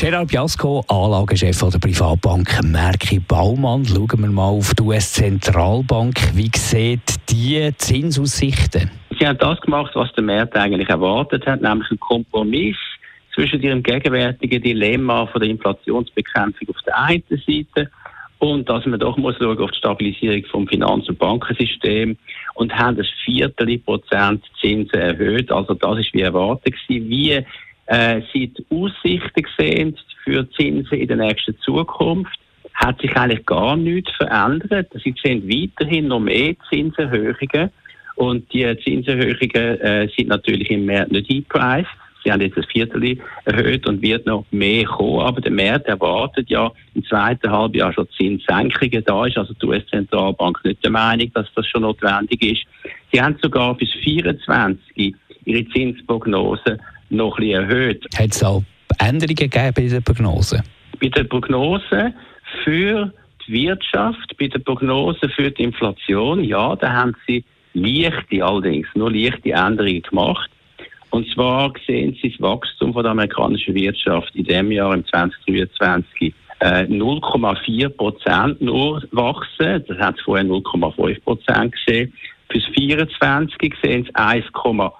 Gerard Biasco, Anlagechef der Privatbank Merki Baumann. Schauen wir mal auf die US-Zentralbank. Wie sieht die Zinsaussichten? Sie haben das gemacht, was der Markt eigentlich erwartet hat, nämlich einen Kompromiss zwischen ihrem gegenwärtigen Dilemma von der Inflationsbekämpfung auf der einen Seite und dass man doch muss schauen auf die Stabilisierung vom Finanz- und Bankensystem und haben das Viertel Prozent Zinsen erhöht. Also das ist wie erwartet gewesen. Wie äh, Sie die Aussichten sehen für Zinsen in der nächsten Zukunft, hat sich eigentlich gar nichts verändert. Sie sehen weiterhin noch mehr Zinserhöhungen und die Zinserhöhungen äh, sind natürlich im März nicht eingepreist. Sie haben jetzt das Viertel erhöht und wird noch mehr kommen. Aber der März erwartet ja im zweiten Halbjahr schon Zinssenkungen. Da ist also die US-Zentralbank nicht der Meinung, dass das schon notwendig ist. Sie haben sogar bis 2024 ihre Zinsprognose noch ein bisschen erhöht. Hat es auch Änderungen gegeben bei der Prognose? Bei der Prognose für die Wirtschaft, bei der Prognose für die Inflation, ja, da haben sie leichte, allerdings nur leichte Änderungen gemacht. Und zwar sehen Sie das Wachstum von der amerikanischen Wirtschaft in dem Jahr, im 2023, 0,4 äh, Prozent nur wachsen. Das hat es vorher 0,5 Prozent gesehen. Fürs 24 sehen Sie 1,5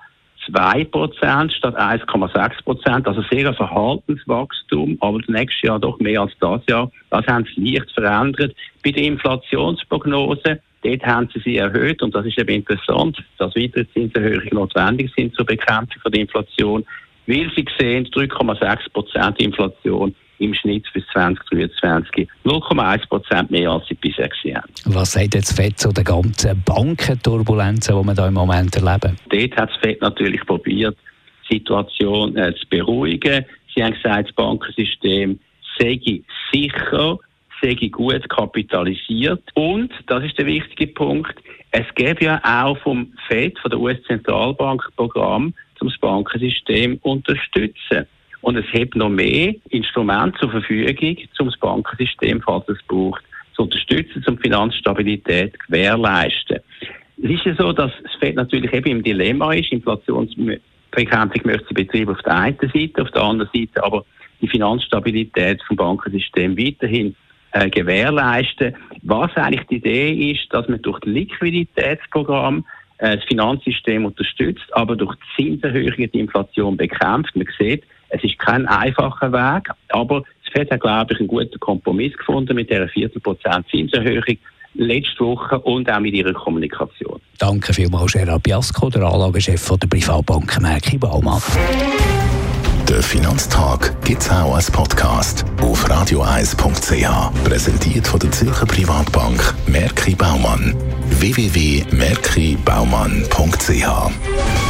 2 Prozent statt 1,6 Prozent. Also sehr ein Verhaltenswachstum, aber das nächste Jahr doch mehr als das Jahr. Das haben sie leicht verändert. Bei der Inflationsprognose, dort haben sie sie erhöht und das ist eben interessant, dass weitere Zinserhöhungen notwendig sind zur Bekämpfung der Inflation, weil sie sehen, 3,6 Prozent Inflation im Schnitt bis 2023 0,1 Prozent mehr als sie bisher gesehen haben. Was sagt jetzt FED zu den ganzen Bankenturbulenzen, die wir da im Moment erleben? Dort hat das FED natürlich probiert, die Situation äh, zu beruhigen. Sie haben gesagt, das Bankensystem sei sicher, sei gut kapitalisiert. Und, das ist der wichtige Punkt, es gäbe ja auch vom FED, von der US-Zentralbank, Programm, um das Bankensystem unterstützen. Und es hat noch mehr Instrumente zur Verfügung, um das Bankensystem, falls es braucht, zu unterstützen, um Finanzstabilität zu gewährleisten. Es ist ja so, dass das FED natürlich eben im Dilemma ist. Inflationsbekämpfung möchte sie betreiben auf der einen Seite, auf der anderen Seite aber die Finanzstabilität vom Bankensystem weiterhin äh, gewährleisten. Was eigentlich die Idee ist, dass man durch das Liquiditätsprogramm äh, das Finanzsystem unterstützt, aber durch Zinserhöhungen die Inflation bekämpft. Man sieht, es ist kein einfacher Weg, aber das FED hat, glaube ich, einen guten Kompromiss gefunden mit dieser Viertelprozent Zinserhöhung letzte Woche und auch mit ihrer Kommunikation. Danke vielmals, Gerard Biasco, der Anlagechef der Privatbank Merki Baumann. Der Finanztag gibt es auch als Podcast auf radioeis.ch. Präsentiert von der Zürcher Privatbank Merki Baumann. www.merkibaumann.ch